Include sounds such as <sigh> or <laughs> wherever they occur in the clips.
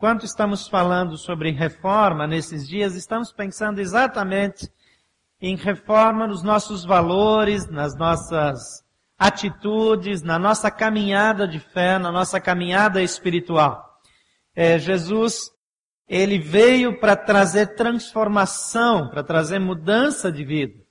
quando estamos falando sobre reforma nesses dias, estamos pensando exatamente em reforma nos nossos valores, nas nossas atitudes, na nossa caminhada de fé, na nossa caminhada espiritual. É, Jesus, ele veio para trazer transformação, para trazer mudança de vida,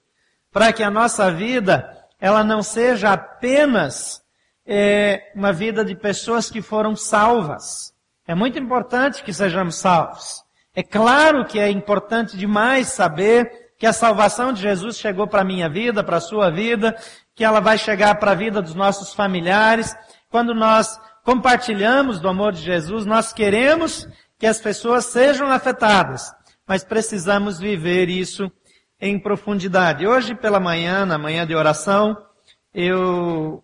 para que a nossa vida ela não seja apenas é, uma vida de pessoas que foram salvas, é muito importante que sejamos salvos. É claro que é importante demais saber que a salvação de Jesus chegou para a minha vida, para a sua vida, que ela vai chegar para a vida dos nossos familiares. Quando nós compartilhamos do amor de Jesus, nós queremos que as pessoas sejam afetadas, mas precisamos viver isso em profundidade. Hoje pela manhã, na manhã de oração, eu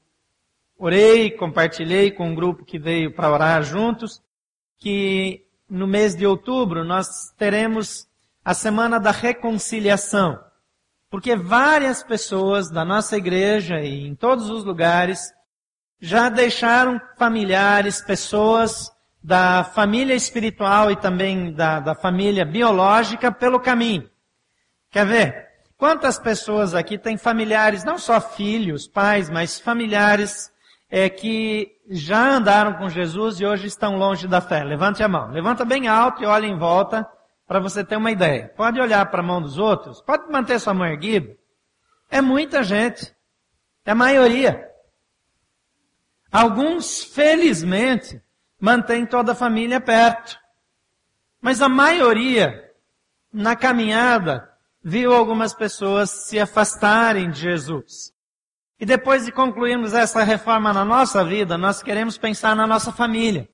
orei, compartilhei com um grupo que veio para orar juntos, que no mês de outubro nós teremos a semana da reconciliação. Porque várias pessoas da nossa igreja e em todos os lugares já deixaram familiares, pessoas da família espiritual e também da, da família biológica pelo caminho. Quer ver? Quantas pessoas aqui têm familiares, não só filhos, pais, mas familiares é, que já andaram com Jesus e hoje estão longe da fé? Levante a mão. Levanta bem alto e olha em volta para você ter uma ideia. Pode olhar para a mão dos outros, pode manter sua mão erguida. É muita gente. É a maioria. Alguns, felizmente, mantêm toda a família perto. Mas a maioria, na caminhada, viu algumas pessoas se afastarem de Jesus. E depois de concluirmos essa reforma na nossa vida, nós queremos pensar na nossa família.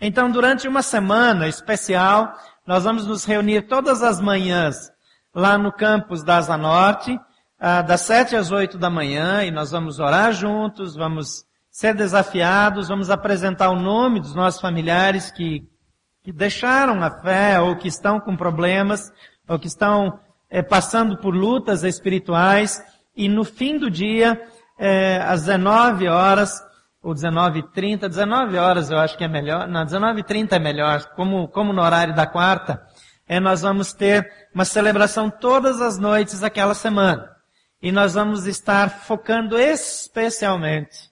Então, durante uma semana especial, nós vamos nos reunir todas as manhãs lá no campus da Asa Norte, ah, das sete às oito da manhã, e nós vamos orar juntos, vamos ser desafiados, vamos apresentar o nome dos nossos familiares que, que deixaram a fé, ou que estão com problemas, ou que estão é, passando por lutas espirituais, e no fim do dia, é, às 19 horas, ou 19h30, 19 horas eu acho que é melhor, não, 19h30 é melhor, como, como no horário da quarta, é, nós vamos ter uma celebração todas as noites daquela semana. E nós vamos estar focando especialmente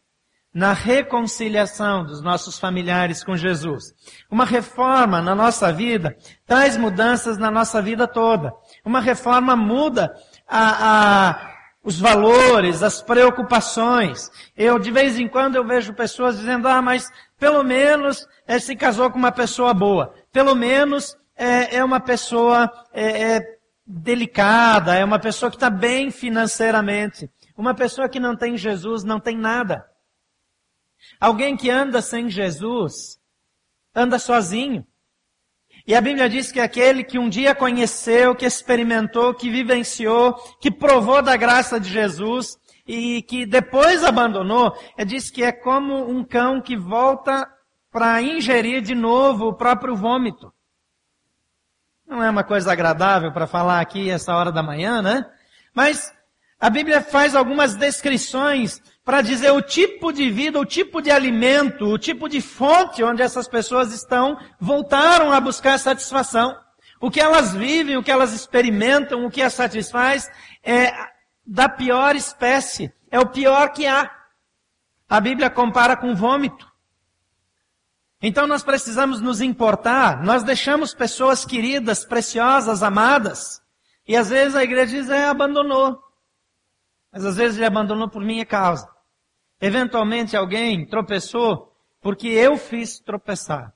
na reconciliação dos nossos familiares com Jesus. Uma reforma na nossa vida traz mudanças na nossa vida toda. Uma reforma muda a, a os valores, as preocupações. Eu, de vez em quando, eu vejo pessoas dizendo, ah, mas pelo menos é, se casou com uma pessoa boa. Pelo menos é, é uma pessoa é, delicada, é uma pessoa que está bem financeiramente. Uma pessoa que não tem Jesus não tem nada. Alguém que anda sem Jesus anda sozinho. E a Bíblia diz que aquele que um dia conheceu, que experimentou, que vivenciou, que provou da graça de Jesus e que depois abandonou, é diz que é como um cão que volta para ingerir de novo o próprio vômito. Não é uma coisa agradável para falar aqui essa hora da manhã, né? Mas a Bíblia faz algumas descrições para dizer o tipo de vida, o tipo de alimento, o tipo de fonte onde essas pessoas estão, voltaram a buscar satisfação. O que elas vivem, o que elas experimentam, o que as satisfaz, é da pior espécie. É o pior que há. A Bíblia compara com vômito. Então nós precisamos nos importar. Nós deixamos pessoas queridas, preciosas, amadas. E às vezes a igreja diz, é, abandonou. Mas às vezes ele abandonou por minha causa. Eventualmente alguém tropeçou porque eu fiz tropeçar.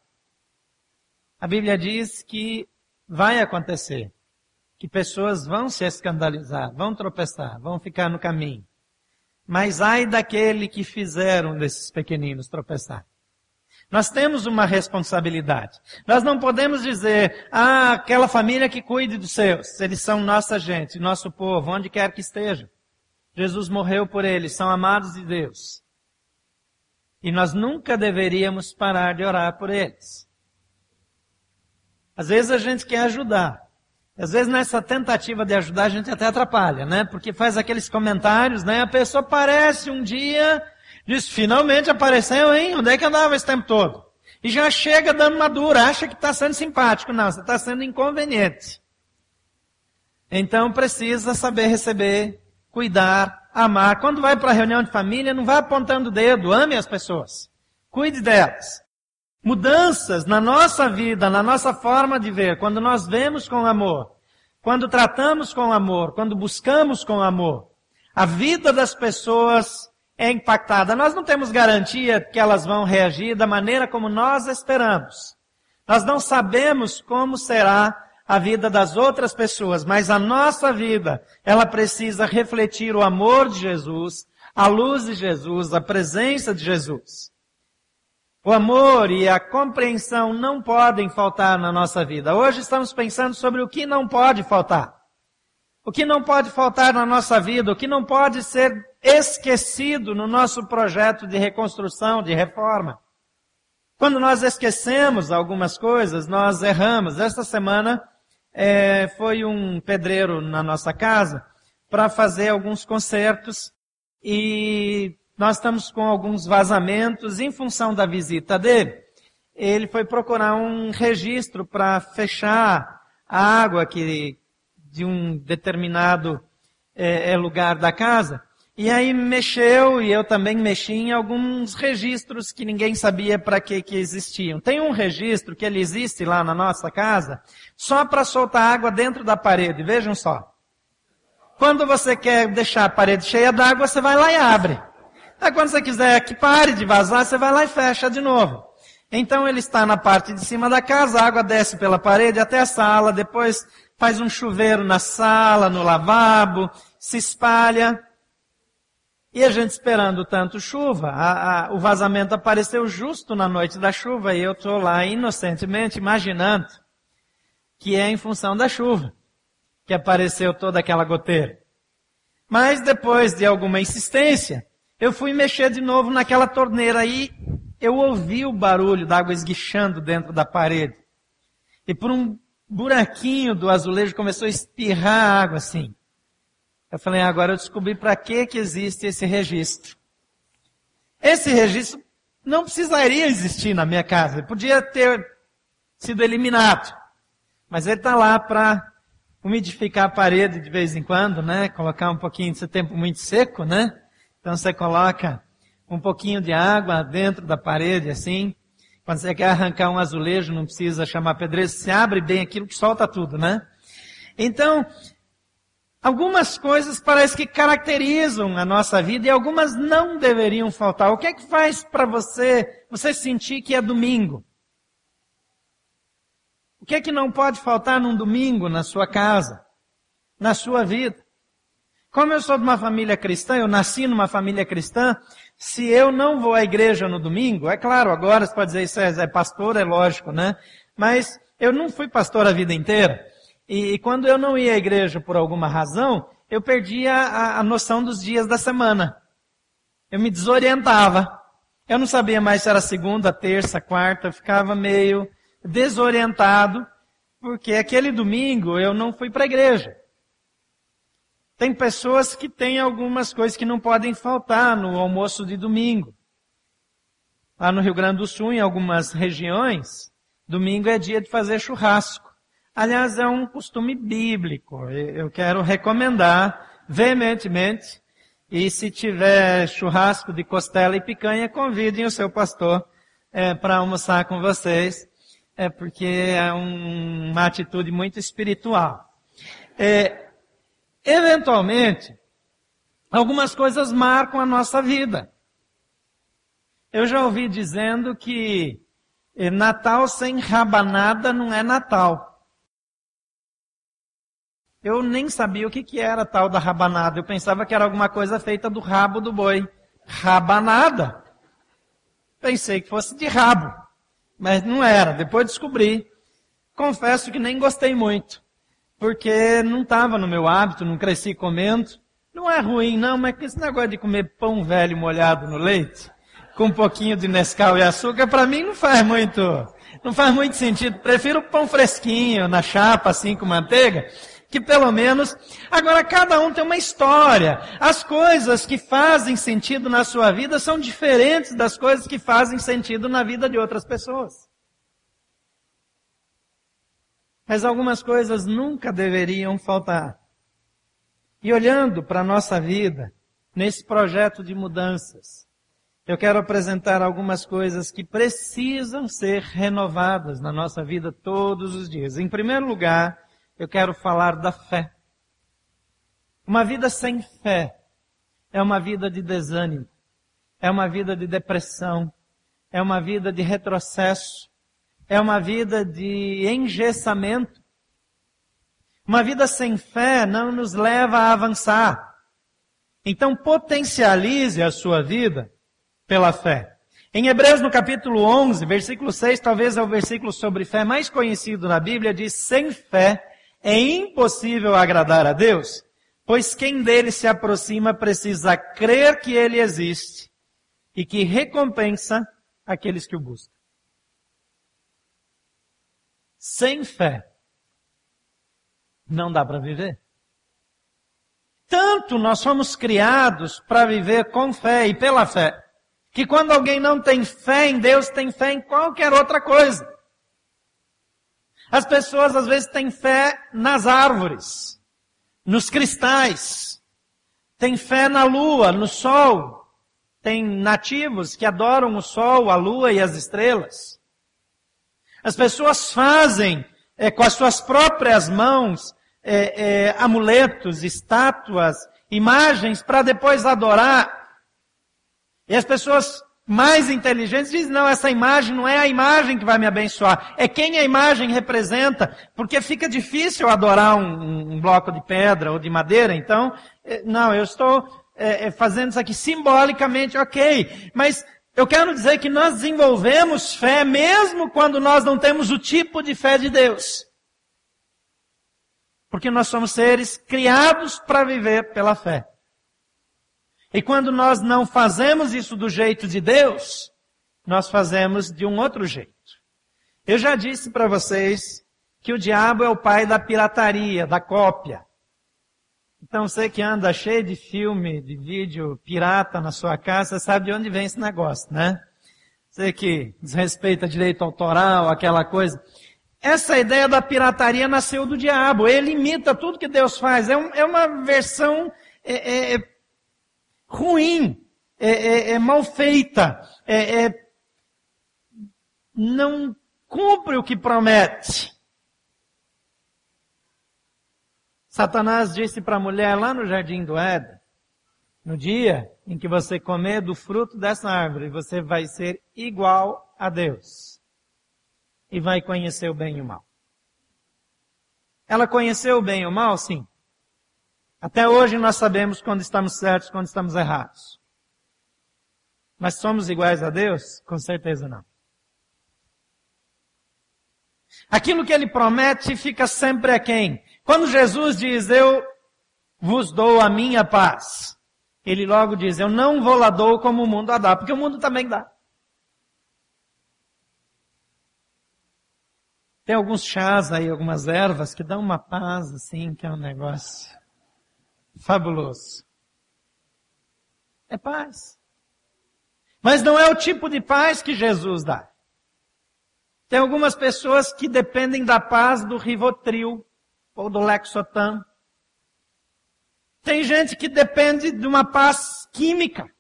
A Bíblia diz que vai acontecer. Que pessoas vão se escandalizar, vão tropeçar, vão ficar no caminho. Mas ai daquele que fizeram desses pequeninos tropeçar. Nós temos uma responsabilidade. Nós não podemos dizer, ah, aquela família que cuide dos seus, eles são nossa gente, nosso povo, onde quer que esteja. Jesus morreu por eles, são amados de Deus. E nós nunca deveríamos parar de orar por eles. Às vezes a gente quer ajudar. Às vezes nessa tentativa de ajudar a gente até atrapalha, né? Porque faz aqueles comentários, né? A pessoa aparece um dia, diz, finalmente apareceu, hein? Onde é que andava esse tempo todo? E já chega dando uma dura, acha que está sendo simpático. Não, você está sendo inconveniente. Então precisa saber receber, cuidar, amar. Quando vai para a reunião de família, não vá apontando o dedo, ame as pessoas. Cuide delas. Mudanças na nossa vida, na nossa forma de ver, quando nós vemos com amor, quando tratamos com amor, quando buscamos com amor, a vida das pessoas é impactada. Nós não temos garantia que elas vão reagir da maneira como nós esperamos. Nós não sabemos como será a vida das outras pessoas, mas a nossa vida, ela precisa refletir o amor de Jesus, a luz de Jesus, a presença de Jesus. O amor e a compreensão não podem faltar na nossa vida. Hoje estamos pensando sobre o que não pode faltar. O que não pode faltar na nossa vida, o que não pode ser esquecido no nosso projeto de reconstrução, de reforma. Quando nós esquecemos algumas coisas, nós erramos. Esta semana é, foi um pedreiro na nossa casa para fazer alguns concertos e nós estamos com alguns vazamentos em função da visita dele. Ele foi procurar um registro para fechar a água que de um determinado é, é, lugar da casa. E aí mexeu, e eu também mexi em alguns registros que ninguém sabia para que, que existiam. Tem um registro que ele existe lá na nossa casa, só para soltar água dentro da parede, vejam só. Quando você quer deixar a parede cheia d'água, você vai lá e abre. Aí quando você quiser que pare de vazar, você vai lá e fecha de novo. Então ele está na parte de cima da casa, a água desce pela parede até a sala, depois faz um chuveiro na sala, no lavabo, se espalha. E a gente esperando tanto chuva, a, a, o vazamento apareceu justo na noite da chuva e eu estou lá inocentemente imaginando que é em função da chuva que apareceu toda aquela goteira. Mas depois de alguma insistência, eu fui mexer de novo naquela torneira e eu ouvi o barulho da água esguichando dentro da parede. E por um buraquinho do azulejo começou a espirrar água assim. Eu falei, ah, agora eu descobri para que que existe esse registro. Esse registro não precisaria existir na minha casa, ele podia ter sido eliminado. Mas ele está lá para umidificar a parede de vez em quando, né? Colocar um pouquinho de tempo muito seco, né? Então você coloca um pouquinho de água dentro da parede assim, quando você quer arrancar um azulejo, não precisa chamar pedreiro, se abre bem aquilo que solta tudo, né? Então, algumas coisas parece que caracterizam a nossa vida e algumas não deveriam faltar. O que é que faz para você, você sentir que é domingo? O que é que não pode faltar num domingo na sua casa, na sua vida? Como eu sou de uma família cristã, eu nasci numa família cristã, se eu não vou à igreja no domingo, é claro, agora você pode dizer isso é, é pastor, é lógico, né? Mas eu não fui pastor a vida inteira. E, e quando eu não ia à igreja por alguma razão, eu perdia a, a noção dos dias da semana. Eu me desorientava. Eu não sabia mais se era segunda, terça, quarta, eu ficava meio desorientado, porque aquele domingo eu não fui para a igreja. Tem pessoas que têm algumas coisas que não podem faltar no almoço de domingo. Lá no Rio Grande do Sul, em algumas regiões, domingo é dia de fazer churrasco. Aliás, é um costume bíblico. Eu quero recomendar veementemente. E se tiver churrasco de costela e picanha, convidem o seu pastor é, para almoçar com vocês. É porque é um, uma atitude muito espiritual. É, Eventualmente, algumas coisas marcam a nossa vida. Eu já ouvi dizendo que eh, Natal sem rabanada não é Natal. Eu nem sabia o que, que era tal da rabanada. Eu pensava que era alguma coisa feita do rabo do boi. Rabanada. Pensei que fosse de rabo. Mas não era. Depois descobri. Confesso que nem gostei muito porque não estava no meu hábito, não cresci comendo. Não é ruim, não, mas esse negócio de comer pão velho molhado no leite, com um pouquinho de Nescau e açúcar, para mim não faz muito, não faz muito sentido. Prefiro pão fresquinho, na chapa, assim, com manteiga, que pelo menos, agora cada um tem uma história. As coisas que fazem sentido na sua vida são diferentes das coisas que fazem sentido na vida de outras pessoas. Mas algumas coisas nunca deveriam faltar. E olhando para a nossa vida, nesse projeto de mudanças, eu quero apresentar algumas coisas que precisam ser renovadas na nossa vida todos os dias. Em primeiro lugar, eu quero falar da fé. Uma vida sem fé é uma vida de desânimo, é uma vida de depressão, é uma vida de retrocesso, é uma vida de engessamento. Uma vida sem fé não nos leva a avançar. Então potencialize a sua vida pela fé. Em Hebreus no capítulo 11, versículo 6, talvez é o versículo sobre fé mais conhecido na Bíblia, diz, sem fé é impossível agradar a Deus, pois quem dele se aproxima precisa crer que ele existe e que recompensa aqueles que o buscam. Sem fé, não dá para viver. Tanto nós fomos criados para viver com fé e pela fé, que quando alguém não tem fé em Deus, tem fé em qualquer outra coisa. As pessoas às vezes têm fé nas árvores, nos cristais, têm fé na lua, no sol. Tem nativos que adoram o sol, a lua e as estrelas. As pessoas fazem é, com as suas próprias mãos é, é, amuletos, estátuas, imagens para depois adorar. E as pessoas mais inteligentes dizem, não, essa imagem não é a imagem que vai me abençoar, é quem a imagem representa, porque fica difícil adorar um, um bloco de pedra ou de madeira, então, eh, não, eu estou é, fazendo isso aqui simbolicamente, ok, mas eu quero dizer que nós desenvolvemos fé mesmo quando nós não temos o tipo de fé de Deus. Porque nós somos seres criados para viver pela fé. E quando nós não fazemos isso do jeito de Deus, nós fazemos de um outro jeito. Eu já disse para vocês que o diabo é o pai da pirataria, da cópia. Então você que anda cheio de filme, de vídeo pirata na sua casa, sabe de onde vem esse negócio, né? Você que desrespeita direito autoral, aquela coisa. Essa ideia da pirataria nasceu do diabo. Ele imita tudo que Deus faz. É, um, é uma versão é, é, ruim, é, é, é mal feita, é, é, não cumpre o que promete. Satanás disse para a mulher lá no jardim do Éden, no dia em que você comer do fruto dessa árvore, você vai ser igual a Deus. E vai conhecer o bem e o mal. Ela conheceu o bem e o mal, sim. Até hoje nós sabemos quando estamos certos, quando estamos errados. Mas somos iguais a Deus? Com certeza não. Aquilo que ele promete fica sempre a quem? Quando Jesus diz, eu vos dou a minha paz, ele logo diz, eu não vou lá dou como o mundo a dá, porque o mundo também dá. Tem alguns chás aí, algumas ervas que dão uma paz assim, que é um negócio fabuloso. É paz. Mas não é o tipo de paz que Jesus dá. Tem algumas pessoas que dependem da paz do Rivotril ou do Lexotan. Tem gente que depende de uma paz química.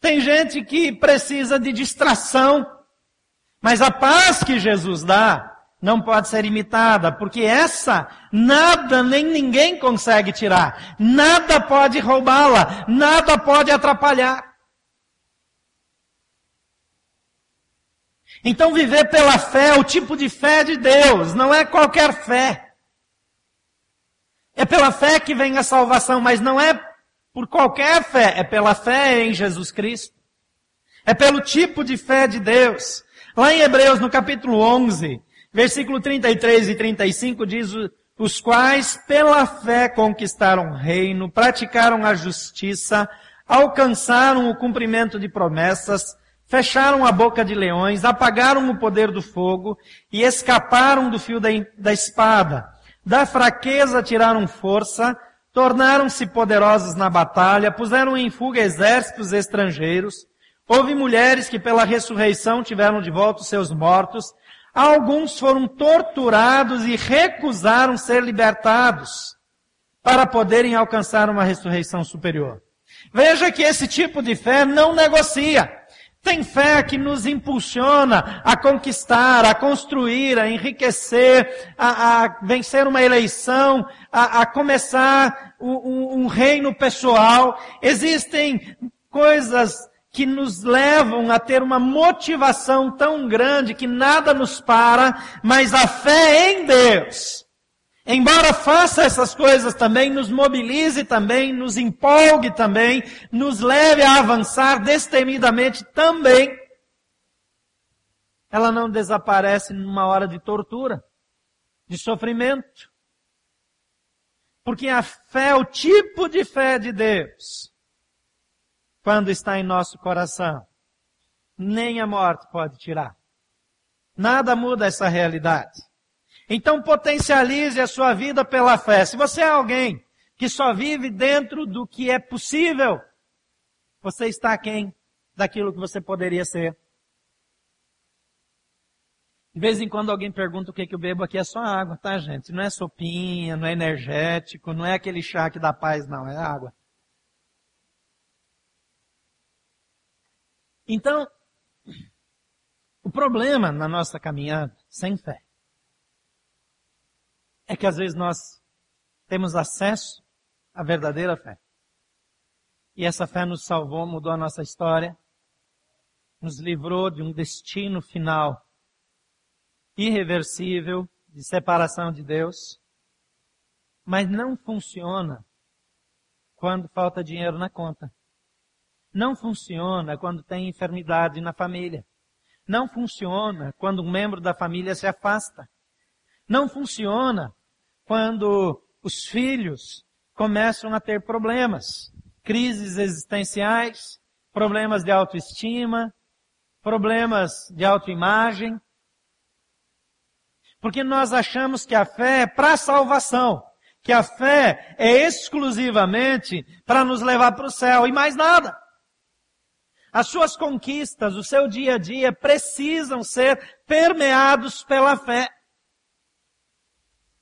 Tem gente que precisa de distração. Mas a paz que Jesus dá não pode ser imitada, porque essa nada nem ninguém consegue tirar, nada pode roubá-la, nada pode atrapalhar. Então viver pela fé, o tipo de fé de Deus, não é qualquer fé. É pela fé que vem a salvação, mas não é por qualquer fé, é pela fé em Jesus Cristo. É pelo tipo de fé de Deus. Lá em Hebreus, no capítulo 11, Versículo 33 e 35 diz, os quais pela fé conquistaram o reino, praticaram a justiça, alcançaram o cumprimento de promessas, fecharam a boca de leões, apagaram o poder do fogo e escaparam do fio da, da espada. Da fraqueza tiraram força, tornaram-se poderosos na batalha, puseram em fuga exércitos estrangeiros. Houve mulheres que pela ressurreição tiveram de volta os seus mortos. Alguns foram torturados e recusaram ser libertados para poderem alcançar uma ressurreição superior. Veja que esse tipo de fé não negocia. Tem fé que nos impulsiona a conquistar, a construir, a enriquecer, a, a vencer uma eleição, a, a começar um, um reino pessoal. Existem coisas que nos levam a ter uma motivação tão grande que nada nos para, mas a fé em Deus embora faça essas coisas também, nos mobilize também, nos empolgue também, nos leve a avançar destemidamente também, ela não desaparece numa hora de tortura, de sofrimento. Porque a fé, o tipo de fé de Deus, quando está em nosso coração, nem a morte pode tirar. Nada muda essa realidade. Então potencialize a sua vida pela fé. Se você é alguém que só vive dentro do que é possível, você está quem daquilo que você poderia ser. De vez em quando alguém pergunta o que, que eu bebo aqui, é só água, tá gente? Não é sopinha, não é energético, não é aquele chá que dá paz, não, é água. Então, o problema na nossa caminhada, sem fé, é que às vezes nós temos acesso à verdadeira fé. E essa fé nos salvou, mudou a nossa história, nos livrou de um destino final irreversível de separação de Deus, mas não funciona quando falta dinheiro na conta. Não funciona quando tem enfermidade na família. Não funciona quando um membro da família se afasta. Não funciona quando os filhos começam a ter problemas, crises existenciais, problemas de autoestima, problemas de autoimagem. Porque nós achamos que a fé é para salvação, que a fé é exclusivamente para nos levar para o céu e mais nada. As suas conquistas, o seu dia a dia precisam ser permeados pela fé.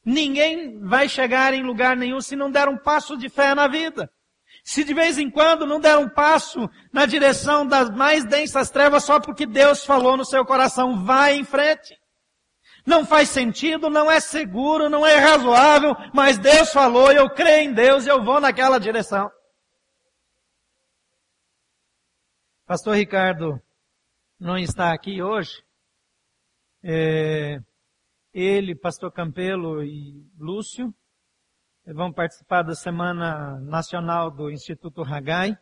Ninguém vai chegar em lugar nenhum se não der um passo de fé na vida. Se de vez em quando não der um passo na direção das mais densas trevas só porque Deus falou no seu coração, vai em frente. Não faz sentido, não é seguro, não é razoável, mas Deus falou, eu creio em Deus e eu vou naquela direção. Pastor Ricardo não está aqui hoje. É, ele, Pastor Campelo e Lúcio vão participar da Semana Nacional do Instituto Ragai.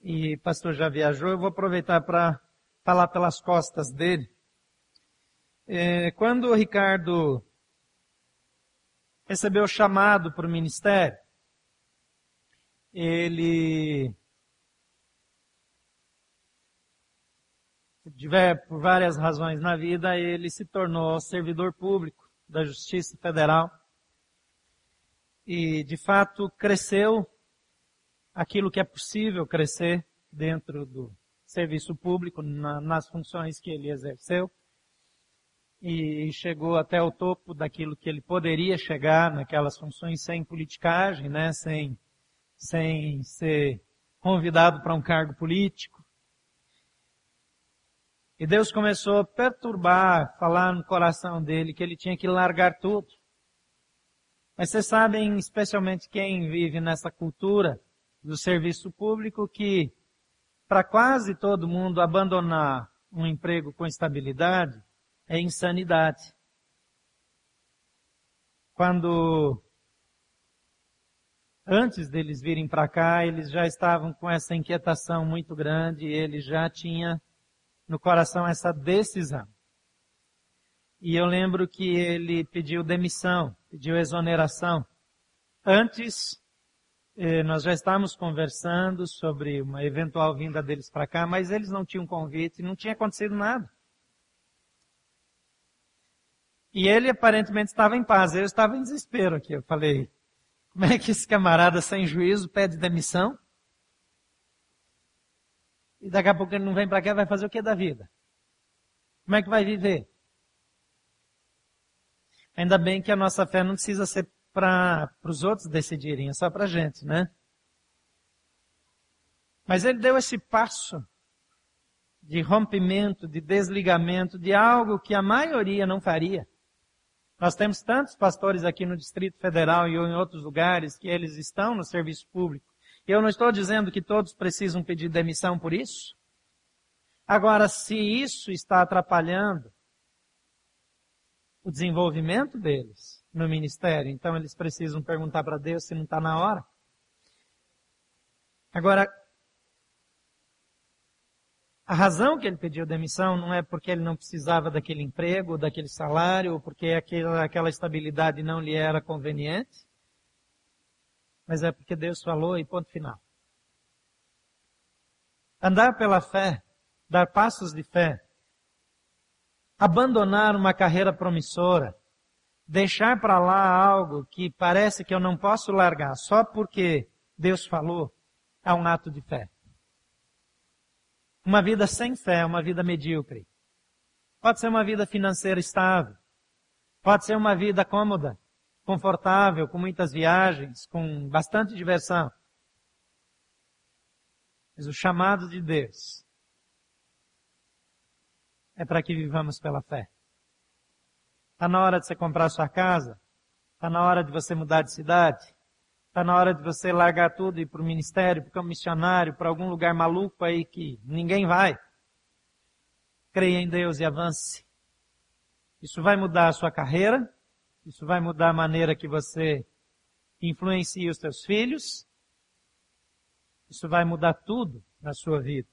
E pastor já viajou, eu vou aproveitar para falar pelas costas dele. É, quando o Ricardo recebeu o chamado para o ministério, ele tiver por várias razões na vida, ele se tornou servidor público da Justiça Federal. E, de fato, cresceu aquilo que é possível crescer dentro do serviço público, na, nas funções que ele exerceu. E chegou até o topo daquilo que ele poderia chegar naquelas funções sem politicagem, né? sem, sem ser convidado para um cargo político. E Deus começou a perturbar, falar no coração dele que ele tinha que largar tudo. Mas vocês sabem, especialmente quem vive nessa cultura do serviço público, que para quase todo mundo abandonar um emprego com estabilidade é insanidade. Quando antes deles virem para cá, eles já estavam com essa inquietação muito grande, ele já tinha no coração essa decisão. E eu lembro que ele pediu demissão, pediu exoneração. Antes, eh, nós já estávamos conversando sobre uma eventual vinda deles para cá, mas eles não tinham convite, não tinha acontecido nada. E ele aparentemente estava em paz, eu estava em desespero aqui. Eu falei, como é que esse camarada sem juízo pede demissão? E daqui a pouco ele não vem para cá, vai fazer o que da vida? Como é que vai viver? Ainda bem que a nossa fé não precisa ser para os outros decidirem, é só para a gente, né? Mas ele deu esse passo de rompimento, de desligamento, de algo que a maioria não faria. Nós temos tantos pastores aqui no Distrito Federal e em outros lugares que eles estão no serviço público. Eu não estou dizendo que todos precisam pedir demissão por isso. Agora, se isso está atrapalhando o desenvolvimento deles no ministério, então eles precisam perguntar para Deus se não está na hora. Agora, a razão que ele pediu demissão não é porque ele não precisava daquele emprego, daquele salário, ou porque aquela, estabilidade não lhe era conveniente, mas é porque Deus falou e ponto final. Andar pela fé, dar passos de fé, abandonar uma carreira promissora, deixar para lá algo que parece que eu não posso largar só porque Deus falou, é um ato de fé. Uma vida sem fé é uma vida medíocre. Pode ser uma vida financeira estável. Pode ser uma vida cômoda, confortável, com muitas viagens, com bastante diversão. Mas o chamado de Deus é para que vivamos pela fé. Está na hora de você comprar sua casa. Está na hora de você mudar de cidade. Está na hora de você largar tudo e ir para o ministério, para o missionário, para algum lugar maluco aí que ninguém vai. Creia em Deus e avance. Isso vai mudar a sua carreira, isso vai mudar a maneira que você influencia os seus filhos, isso vai mudar tudo na sua vida.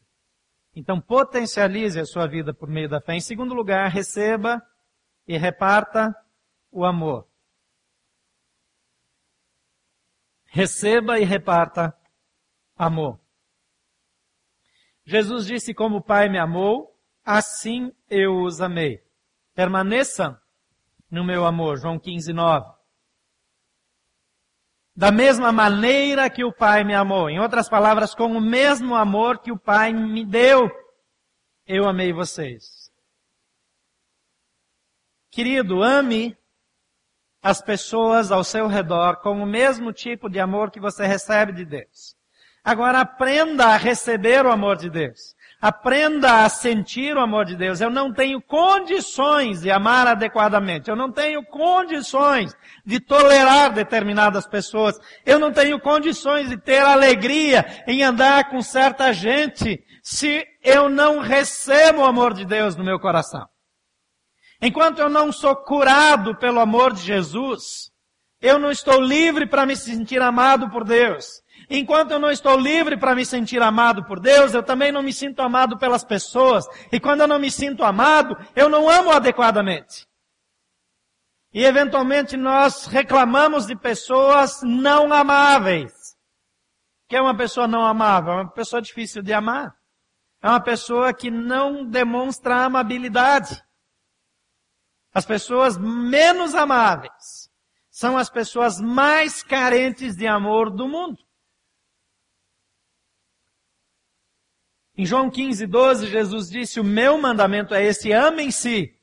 Então potencialize a sua vida por meio da fé. Em segundo lugar, receba e reparta o amor. receba e reparta amor. Jesus disse: Como o Pai me amou, assim eu os amei. Permaneçam no meu amor. João 15, 9. Da mesma maneira que o Pai me amou. Em outras palavras, com o mesmo amor que o Pai me deu, eu amei vocês. Querido, ame as pessoas ao seu redor com o mesmo tipo de amor que você recebe de Deus. Agora aprenda a receber o amor de Deus. Aprenda a sentir o amor de Deus. Eu não tenho condições de amar adequadamente. Eu não tenho condições de tolerar determinadas pessoas. Eu não tenho condições de ter alegria em andar com certa gente se eu não recebo o amor de Deus no meu coração. Enquanto eu não sou curado pelo amor de Jesus, eu não estou livre para me sentir amado por Deus. Enquanto eu não estou livre para me sentir amado por Deus, eu também não me sinto amado pelas pessoas. E quando eu não me sinto amado, eu não amo adequadamente. E eventualmente nós reclamamos de pessoas não amáveis. Que é uma pessoa não amável? É uma pessoa difícil de amar. É uma pessoa que não demonstra amabilidade. As pessoas menos amáveis são as pessoas mais carentes de amor do mundo. Em João 15, 12, Jesus disse: O meu mandamento é esse: amem-se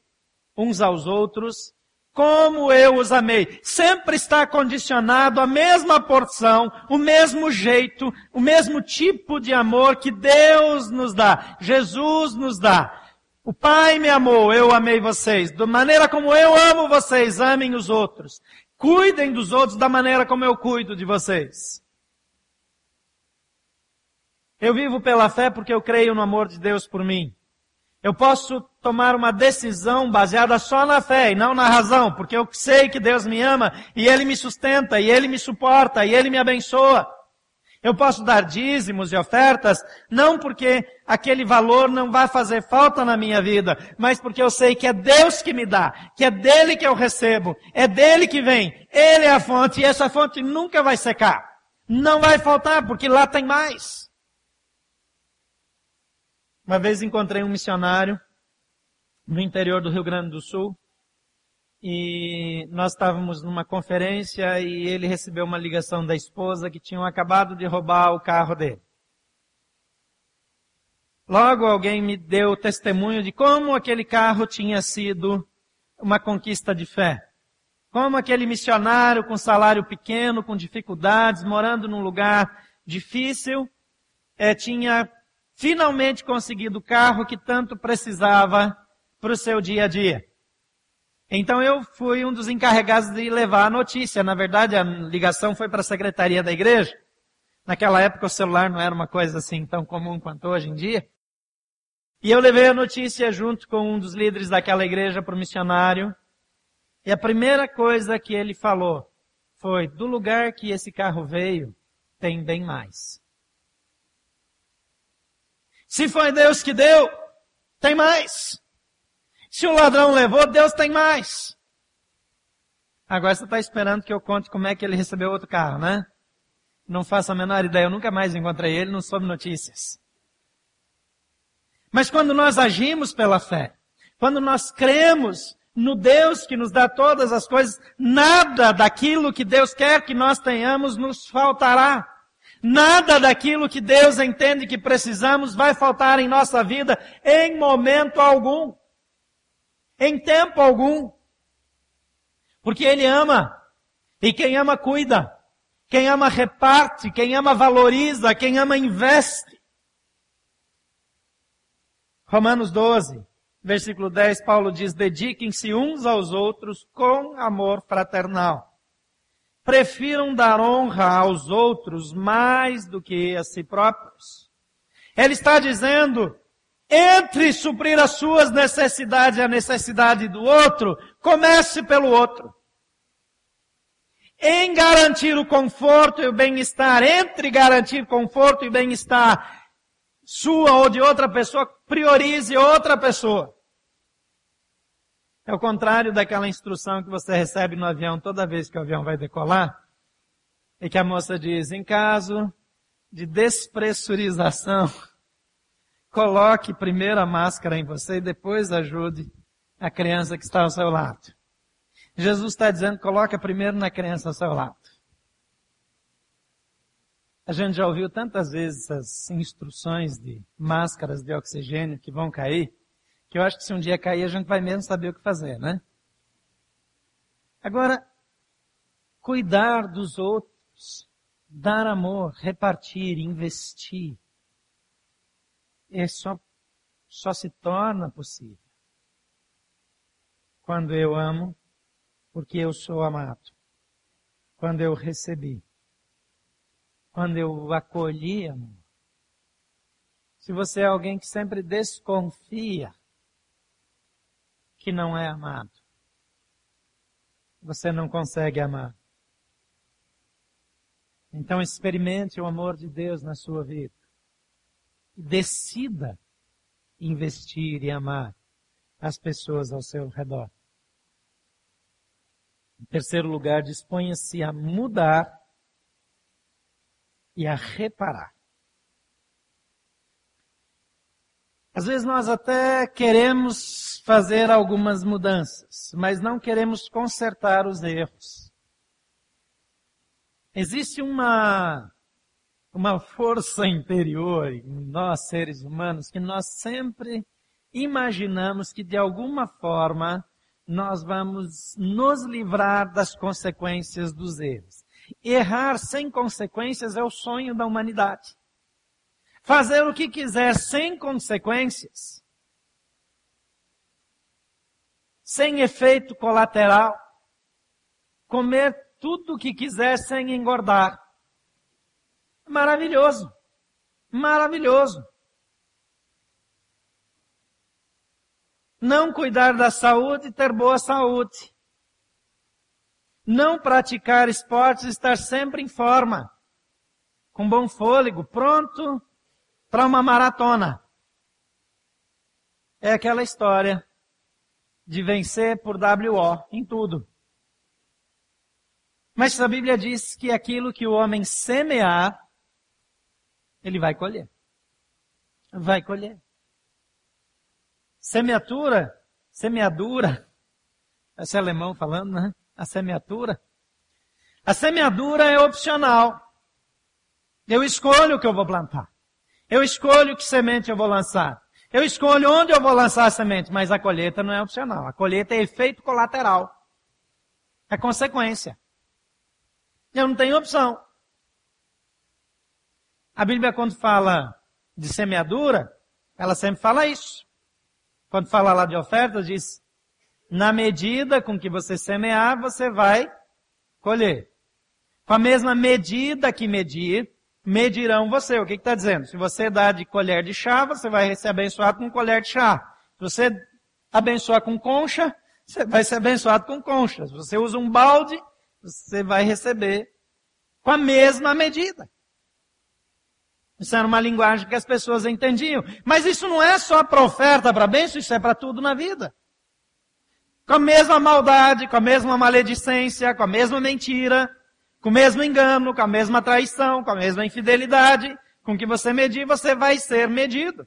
uns aos outros, como eu os amei. Sempre está condicionado à mesma porção, o mesmo jeito, o mesmo tipo de amor que Deus nos dá, Jesus nos dá. O Pai me amou, eu amei vocês. Da maneira como eu amo vocês, amem os outros. Cuidem dos outros da maneira como eu cuido de vocês. Eu vivo pela fé porque eu creio no amor de Deus por mim. Eu posso tomar uma decisão baseada só na fé e não na razão, porque eu sei que Deus me ama e Ele me sustenta e Ele me suporta e Ele me abençoa. Eu posso dar dízimos e ofertas, não porque aquele valor não vai fazer falta na minha vida, mas porque eu sei que é Deus que me dá, que é dele que eu recebo, é dele que vem, ele é a fonte e essa fonte nunca vai secar. Não vai faltar, porque lá tem mais. Uma vez encontrei um missionário no interior do Rio Grande do Sul, e nós estávamos numa conferência e ele recebeu uma ligação da esposa que tinham acabado de roubar o carro dele. Logo alguém me deu testemunho de como aquele carro tinha sido uma conquista de fé. Como aquele missionário com salário pequeno, com dificuldades, morando num lugar difícil, é, tinha finalmente conseguido o carro que tanto precisava para o seu dia a dia. Então eu fui um dos encarregados de levar a notícia. Na verdade, a ligação foi para a secretaria da igreja. Naquela época o celular não era uma coisa assim tão comum quanto hoje em dia. E eu levei a notícia junto com um dos líderes daquela igreja para o missionário. E a primeira coisa que ele falou foi: do lugar que esse carro veio, tem bem mais. Se foi Deus que deu, tem mais. Se o ladrão levou, Deus tem mais. Agora você está esperando que eu conte como é que ele recebeu outro carro, né? Não faço a menor ideia, eu nunca mais encontrei ele, não soube notícias. Mas quando nós agimos pela fé, quando nós cremos no Deus que nos dá todas as coisas, nada daquilo que Deus quer que nós tenhamos nos faltará. Nada daquilo que Deus entende que precisamos vai faltar em nossa vida em momento algum. Em tempo algum. Porque Ele ama. E quem ama cuida. Quem ama reparte. Quem ama valoriza. Quem ama investe. Romanos 12, versículo 10, Paulo diz: Dediquem-se uns aos outros com amor fraternal. Prefiram dar honra aos outros mais do que a si próprios. Ele está dizendo, entre suprir as suas necessidades e a necessidade do outro, comece pelo outro. Em garantir o conforto e o bem-estar, entre garantir conforto e bem-estar sua ou de outra pessoa, priorize outra pessoa. É o contrário daquela instrução que você recebe no avião toda vez que o avião vai decolar, e que a moça diz, em caso de despressurização, <laughs> coloque primeiro a máscara em você e depois ajude a criança que está ao seu lado. Jesus está dizendo, coloque primeiro na criança ao seu lado. A gente já ouviu tantas vezes essas instruções de máscaras de oxigênio que vão cair, que eu acho que se um dia cair a gente vai mesmo saber o que fazer, né? Agora, cuidar dos outros, dar amor, repartir, investir, é só, só se torna possível quando eu amo, porque eu sou amado. Quando eu recebi quando eu acolhi, amor. Se você é alguém que sempre desconfia que não é amado, você não consegue amar. Então experimente o amor de Deus na sua vida. E decida investir e amar as pessoas ao seu redor. Em terceiro lugar, disponha-se a mudar e a reparar. Às vezes nós até queremos fazer algumas mudanças, mas não queremos consertar os erros. Existe uma, uma força interior em nós seres humanos que nós sempre imaginamos que de alguma forma nós vamos nos livrar das consequências dos erros. Errar sem consequências é o sonho da humanidade. Fazer o que quiser sem consequências, sem efeito colateral, comer tudo o que quiser sem engordar. Maravilhoso. Maravilhoso. Não cuidar da saúde e ter boa saúde não praticar esportes, estar sempre em forma, com bom fôlego, pronto para uma maratona. É aquela história de vencer por WO em tudo. Mas a Bíblia diz que aquilo que o homem semear, ele vai colher. Vai colher. Semeatura, semeadura, <laughs> Esse é alemão falando, né? A semeadura. A semeadura é opcional. Eu escolho o que eu vou plantar. Eu escolho que semente eu vou lançar. Eu escolho onde eu vou lançar a semente, mas a colheita não é opcional. A colheita é efeito colateral. É consequência. Eu não tenho opção. A Bíblia, quando fala de semeadura, ela sempre fala isso. Quando fala lá de oferta, diz, na medida com que você semear, você vai colher. Com a mesma medida que medir, medirão você. O que está dizendo? Se você dá de colher de chá, você vai ser abençoado com colher de chá. Se você abençoar com concha, você vai ser abençoado com concha. Se você usa um balde, você vai receber com a mesma medida. Isso era uma linguagem que as pessoas entendiam. Mas isso não é só para oferta, para bênção, isso é para tudo na vida. Com a mesma maldade, com a mesma maledicência, com a mesma mentira, com o mesmo engano, com a mesma traição, com a mesma infidelidade, com que você medir, você vai ser medido.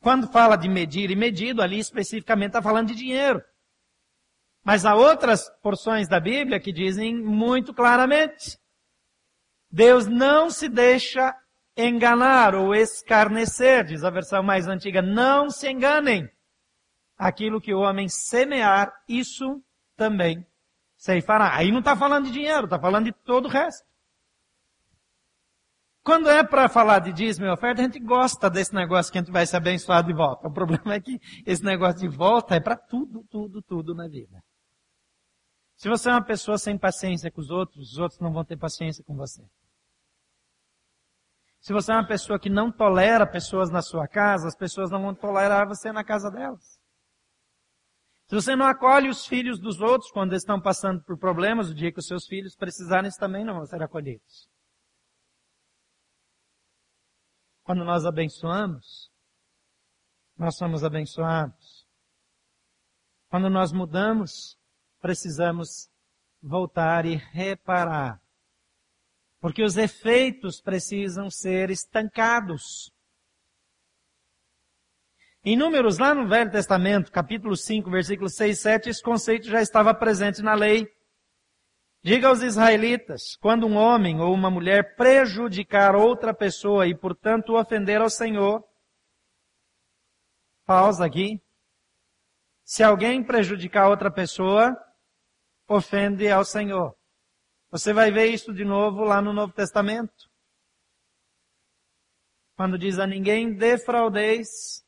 Quando fala de medir e medido, ali especificamente está falando de dinheiro. Mas há outras porções da Bíblia que dizem muito claramente: Deus não se deixa enganar ou escarnecer, diz a versão mais antiga. Não se enganem. Aquilo que o homem semear, isso também ceifará. Aí não está falando de dinheiro, está falando de todo o resto. Quando é para falar de dízimo e oferta, a gente gosta desse negócio que a gente vai ser abençoado de volta. O problema é que esse negócio de volta é para tudo, tudo, tudo na vida. Se você é uma pessoa sem paciência com os outros, os outros não vão ter paciência com você. Se você é uma pessoa que não tolera pessoas na sua casa, as pessoas não vão tolerar você na casa delas. Se você não acolhe os filhos dos outros quando estão passando por problemas, o dia que os seus filhos precisarem, eles também não vão ser acolhidos. Quando nós abençoamos, nós somos abençoados. Quando nós mudamos, precisamos voltar e reparar. Porque os efeitos precisam ser estancados. Em Números, lá no Velho Testamento, capítulo 5, versículos 6 e 7, esse conceito já estava presente na lei. Diga aos israelitas, quando um homem ou uma mulher prejudicar outra pessoa e, portanto, ofender ao Senhor, pausa aqui. Se alguém prejudicar outra pessoa, ofende ao Senhor. Você vai ver isso de novo lá no Novo Testamento. Quando diz a ninguém defraudeis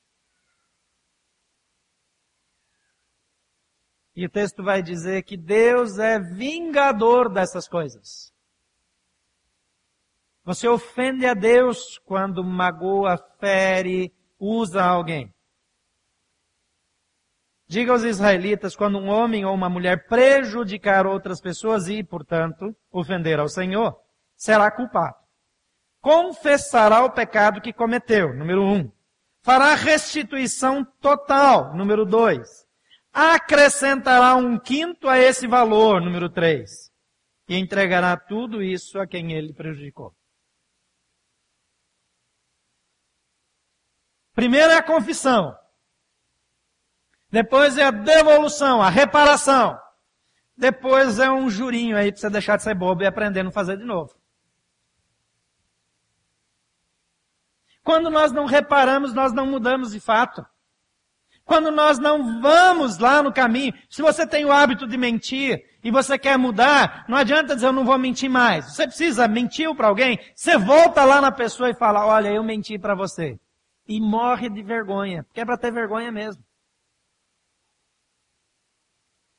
E o texto vai dizer que Deus é vingador dessas coisas. Você ofende a Deus quando magoa, fere, usa alguém. Diga aos israelitas, quando um homem ou uma mulher prejudicar outras pessoas e, portanto, ofender ao Senhor, será culpado. Confessará o pecado que cometeu, número um. Fará restituição total, número dois acrescentará um quinto a esse valor, número 3, e entregará tudo isso a quem ele prejudicou. Primeiro é a confissão. Depois é a devolução, a reparação. Depois é um jurinho aí para você deixar de ser bobo e aprender a não fazer de novo. Quando nós não reparamos, nós não mudamos de fato. Quando nós não vamos lá no caminho, se você tem o hábito de mentir e você quer mudar, não adianta dizer eu não vou mentir mais. Você precisa mentir para alguém, você volta lá na pessoa e fala, olha, eu menti para você. E morre de vergonha, porque é para ter vergonha mesmo.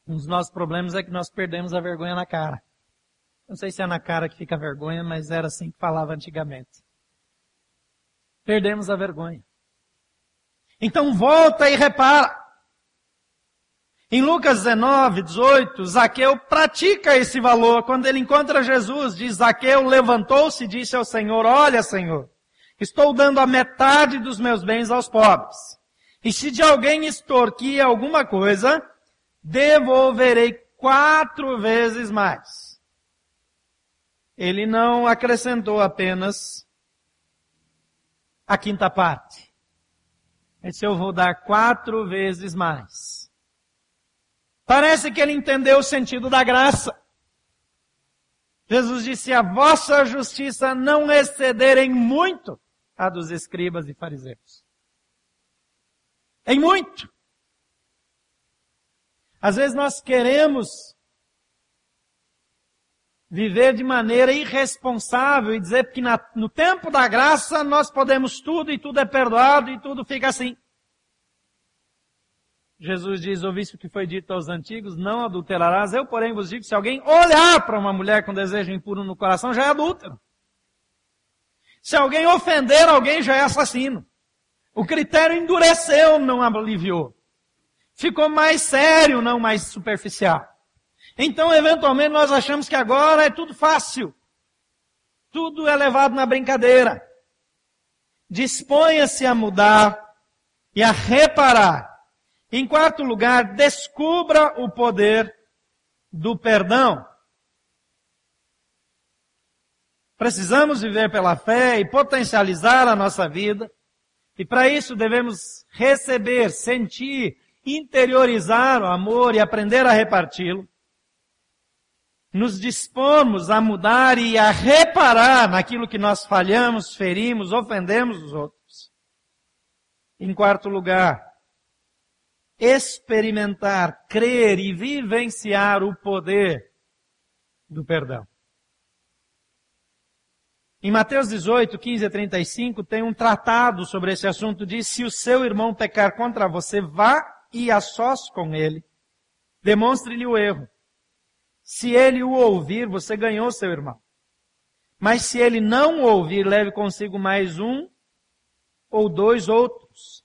Um dos nossos problemas é que nós perdemos a vergonha na cara. Não sei se é na cara que fica a vergonha, mas era assim que falava antigamente. Perdemos a vergonha. Então volta e repara. Em Lucas 19, 18, Zaqueu pratica esse valor. Quando ele encontra Jesus, diz Zaqueu levantou-se e disse ao Senhor, olha Senhor, estou dando a metade dos meus bens aos pobres. E se de alguém extorquir alguma coisa, devolverei quatro vezes mais. Ele não acrescentou apenas a quinta parte. Ele disse, eu vou dar quatro vezes mais. Parece que ele entendeu o sentido da graça. Jesus disse: a vossa justiça não exceder em muito a dos escribas e fariseus. Em muito. Às vezes nós queremos viver de maneira irresponsável e dizer que na, no tempo da graça nós podemos tudo e tudo é perdoado e tudo fica assim. Jesus diz, ouviste o que foi dito aos antigos, não adulterarás. Eu, porém, vos digo, se alguém olhar para uma mulher com desejo impuro no coração, já é adúltero. Se alguém ofender alguém, já é assassino. O critério endureceu, não aliviou. Ficou mais sério, não mais superficial. Então, eventualmente, nós achamos que agora é tudo fácil. Tudo é levado na brincadeira. Disponha-se a mudar e a reparar em quarto lugar, descubra o poder do perdão. Precisamos viver pela fé e potencializar a nossa vida. E para isso devemos receber, sentir, interiorizar o amor e aprender a reparti-lo. Nos dispomos a mudar e a reparar naquilo que nós falhamos, ferimos, ofendemos os outros. Em quarto lugar, experimentar, crer e vivenciar o poder do perdão. Em Mateus 18, 15 a 35, tem um tratado sobre esse assunto. Diz, se o seu irmão pecar contra você, vá e a sós com ele. Demonstre-lhe o erro. Se ele o ouvir, você ganhou seu irmão. Mas se ele não o ouvir, leve consigo mais um ou dois outros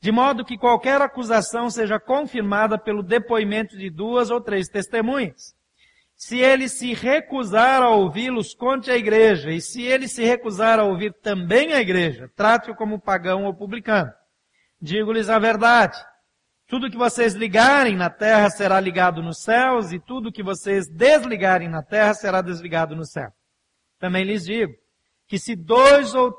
de modo que qualquer acusação seja confirmada pelo depoimento de duas ou três testemunhas. Se ele se recusar a ouvi-los, conte à igreja, e se ele se recusar a ouvir também a igreja, trate-o como pagão ou publicano. Digo-lhes a verdade. Tudo que vocês ligarem na terra será ligado nos céus, e tudo que vocês desligarem na terra será desligado no céu. Também lhes digo que se dois ou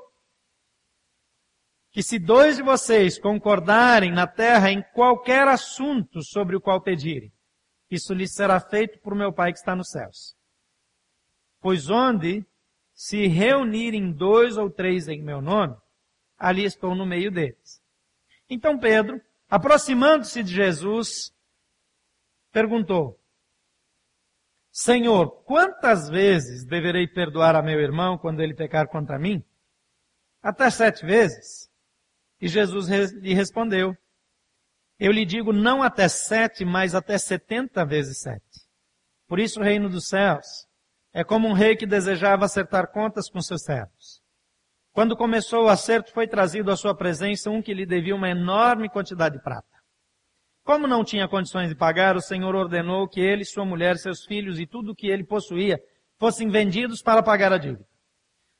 que se dois de vocês concordarem na terra em qualquer assunto sobre o qual pedirem, isso lhes será feito por meu Pai que está nos céus. Pois onde se reunirem dois ou três em meu nome, ali estou no meio deles. Então Pedro, aproximando-se de Jesus, perguntou, Senhor, quantas vezes deverei perdoar a meu irmão quando ele pecar contra mim? Até sete vezes? E Jesus lhe respondeu, eu lhe digo não até sete, mas até setenta vezes sete. Por isso o reino dos céus é como um rei que desejava acertar contas com seus servos. Quando começou o acerto, foi trazido à sua presença um que lhe devia uma enorme quantidade de prata. Como não tinha condições de pagar, o Senhor ordenou que ele, sua mulher, seus filhos e tudo o que ele possuía fossem vendidos para pagar a dívida.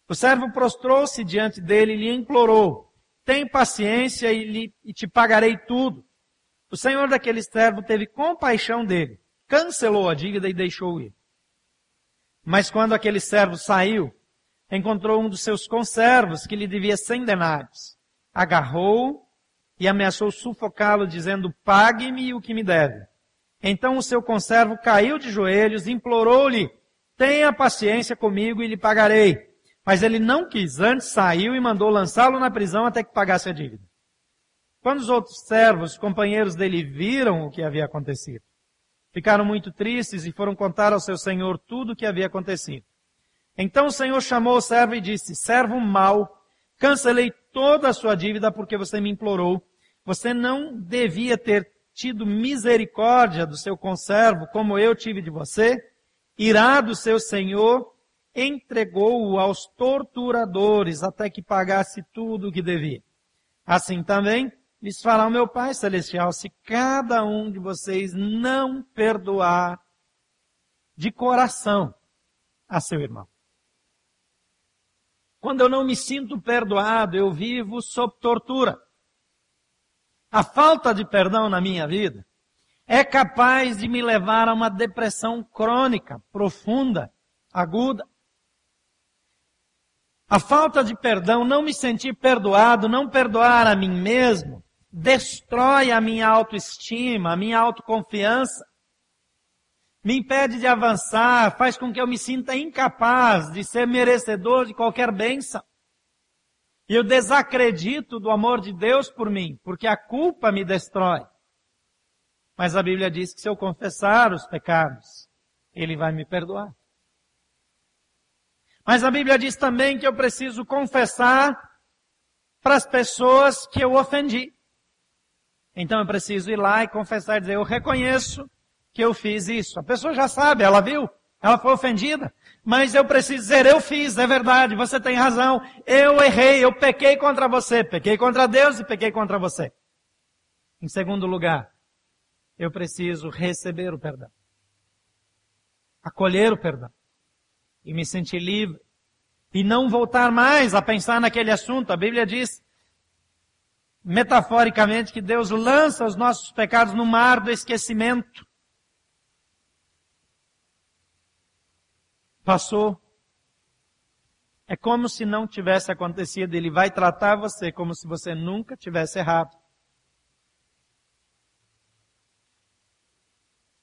O servo prostrou-se diante dele e lhe implorou, tem paciência e, lhe, e te pagarei tudo. O senhor daquele servo teve compaixão dele, cancelou a dívida e deixou ir. Mas quando aquele servo saiu, encontrou um dos seus conservos que lhe devia cem denários. Agarrou e ameaçou sufocá-lo, dizendo, pague-me o que me deve. Então o seu conservo caiu de joelhos, implorou-lhe, tenha paciência comigo e lhe pagarei. Mas ele não quis, antes saiu e mandou lançá-lo na prisão até que pagasse a dívida. Quando os outros servos, companheiros dele, viram o que havia acontecido, ficaram muito tristes e foram contar ao seu senhor tudo o que havia acontecido. Então o senhor chamou o servo e disse, servo mau, cancelei toda a sua dívida porque você me implorou. Você não devia ter tido misericórdia do seu conservo como eu tive de você? Irá do seu senhor entregou-o aos torturadores até que pagasse tudo o que devia. Assim também lhes fará o meu Pai Celestial se cada um de vocês não perdoar de coração a seu irmão. Quando eu não me sinto perdoado, eu vivo sob tortura. A falta de perdão na minha vida é capaz de me levar a uma depressão crônica, profunda, aguda. A falta de perdão, não me sentir perdoado, não perdoar a mim mesmo, destrói a minha autoestima, a minha autoconfiança. Me impede de avançar, faz com que eu me sinta incapaz de ser merecedor de qualquer bênção. E eu desacredito do amor de Deus por mim, porque a culpa me destrói. Mas a Bíblia diz que se eu confessar os pecados, Ele vai me perdoar. Mas a Bíblia diz também que eu preciso confessar para as pessoas que eu ofendi. Então eu preciso ir lá e confessar e dizer, eu reconheço que eu fiz isso. A pessoa já sabe, ela viu, ela foi ofendida. Mas eu preciso dizer, eu fiz, é verdade, você tem razão, eu errei, eu pequei contra você, pequei contra Deus e pequei contra você. Em segundo lugar, eu preciso receber o perdão. Acolher o perdão. E me sentir livre. E não voltar mais a pensar naquele assunto. A Bíblia diz, metaforicamente, que Deus lança os nossos pecados no mar do esquecimento. Passou. É como se não tivesse acontecido. Ele vai tratar você como se você nunca tivesse errado.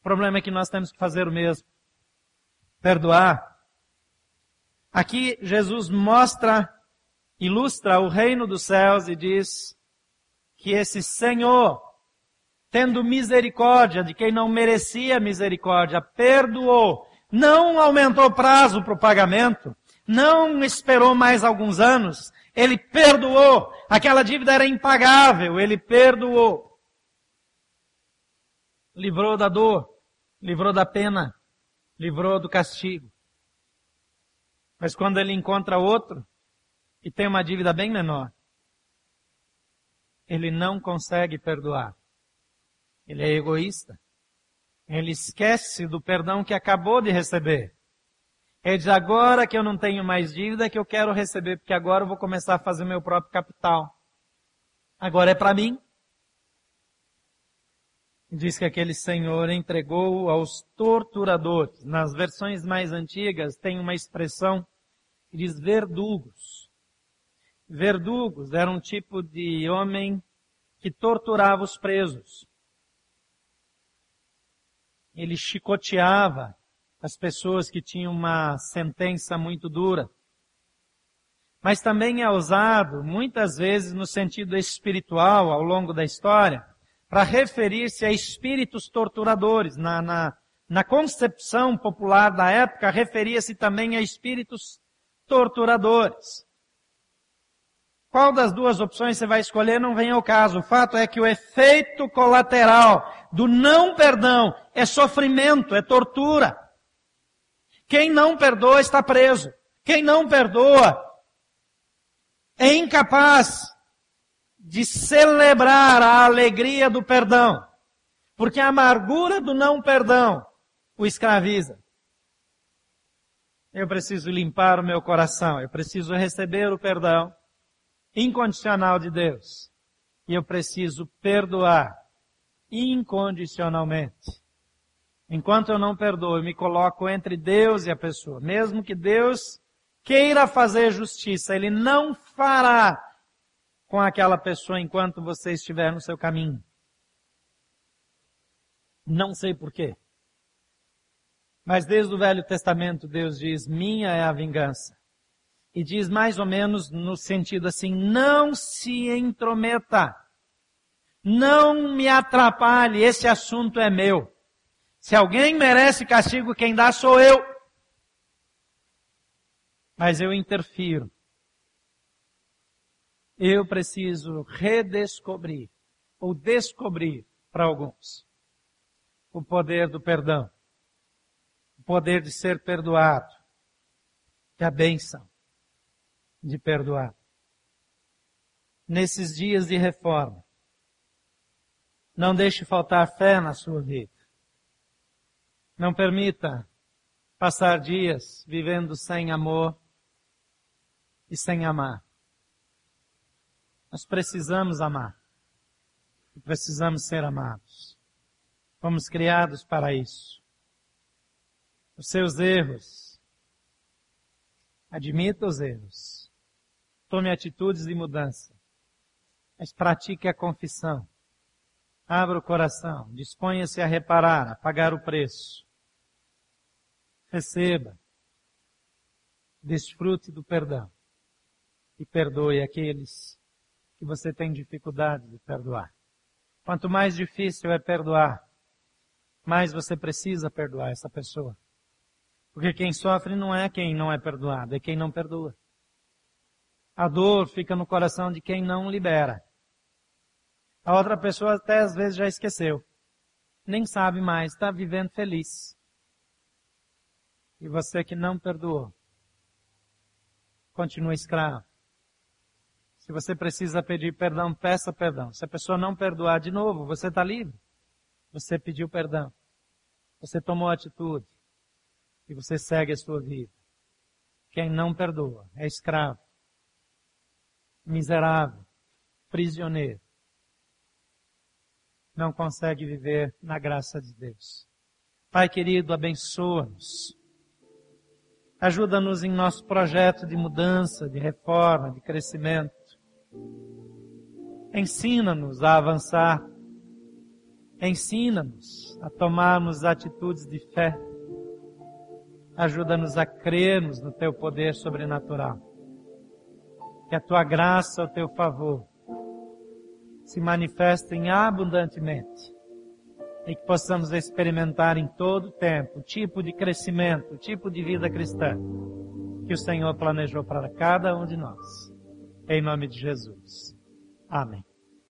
O problema é que nós temos que fazer o mesmo. Perdoar. Aqui Jesus mostra, ilustra o reino dos céus e diz que esse Senhor, tendo misericórdia de quem não merecia misericórdia, perdoou não aumentou prazo para o pagamento, não esperou mais alguns anos, ele perdoou. Aquela dívida era impagável, ele perdoou. Livrou da dor, livrou da pena, livrou do castigo. Mas quando ele encontra outro, e tem uma dívida bem menor, ele não consegue perdoar. Ele é egoísta. Ele esquece do perdão que acabou de receber. Ele diz, agora que eu não tenho mais dívida, que eu quero receber, porque agora eu vou começar a fazer meu próprio capital. Agora é para mim. Diz que aquele senhor entregou aos torturadores. Nas versões mais antigas tem uma expressão que diz verdugos. Verdugos era um tipo de homem que torturava os presos ele chicoteava as pessoas que tinham uma sentença muito dura. Mas também é usado, muitas vezes, no sentido espiritual, ao longo da história, para referir-se a espíritos torturadores. Na, na, na concepção popular da época, referia-se também a espíritos torturadores. Qual das duas opções você vai escolher não vem ao caso. O fato é que o efeito colateral do não perdão é sofrimento, é tortura. Quem não perdoa está preso. Quem não perdoa é incapaz de celebrar a alegria do perdão. Porque a amargura do não perdão o escraviza. Eu preciso limpar o meu coração, eu preciso receber o perdão incondicional de Deus. E eu preciso perdoar incondicionalmente. Enquanto eu não perdoo, eu me coloco entre Deus e a pessoa. Mesmo que Deus queira fazer justiça, Ele não fará com aquela pessoa enquanto você estiver no seu caminho. Não sei porquê. Mas desde o Velho Testamento Deus diz, minha é a vingança e diz mais ou menos no sentido assim, não se intrometa. Não me atrapalhe, esse assunto é meu. Se alguém merece castigo, quem dá sou eu. Mas eu interfiro. Eu preciso redescobrir, ou descobrir para alguns, o poder do perdão. O poder de ser perdoado. E a bênção de perdoar. Nesses dias de reforma, não deixe faltar fé na sua vida. Não permita passar dias vivendo sem amor e sem amar. Nós precisamos amar. E precisamos ser amados. Fomos criados para isso. Os seus erros. Admita os erros Tome atitudes de mudança. Mas pratique a confissão. Abra o coração. Disponha-se a reparar, a pagar o preço. Receba. Desfrute do perdão. E perdoe aqueles que você tem dificuldade de perdoar. Quanto mais difícil é perdoar, mais você precisa perdoar essa pessoa. Porque quem sofre não é quem não é perdoado, é quem não perdoa. A dor fica no coração de quem não libera. A outra pessoa até às vezes já esqueceu. Nem sabe mais, está vivendo feliz. E você que não perdoou, continua escravo. Se você precisa pedir perdão, peça perdão. Se a pessoa não perdoar de novo, você está livre. Você pediu perdão. Você tomou atitude. E você segue a sua vida. Quem não perdoa é escravo, miserável, prisioneiro. Não consegue viver na graça de Deus. Pai querido, abençoa-nos. Ajuda-nos em nosso projeto de mudança, de reforma, de crescimento. Ensina-nos a avançar. Ensina-nos a tomarmos atitudes de fé. Ajuda-nos a crermos no teu poder sobrenatural. Que a tua graça, o teu favor, se manifestem abundantemente e que possamos experimentar em todo o tempo o tipo de crescimento, o tipo de vida cristã que o Senhor planejou para cada um de nós. Em nome de Jesus. Amém.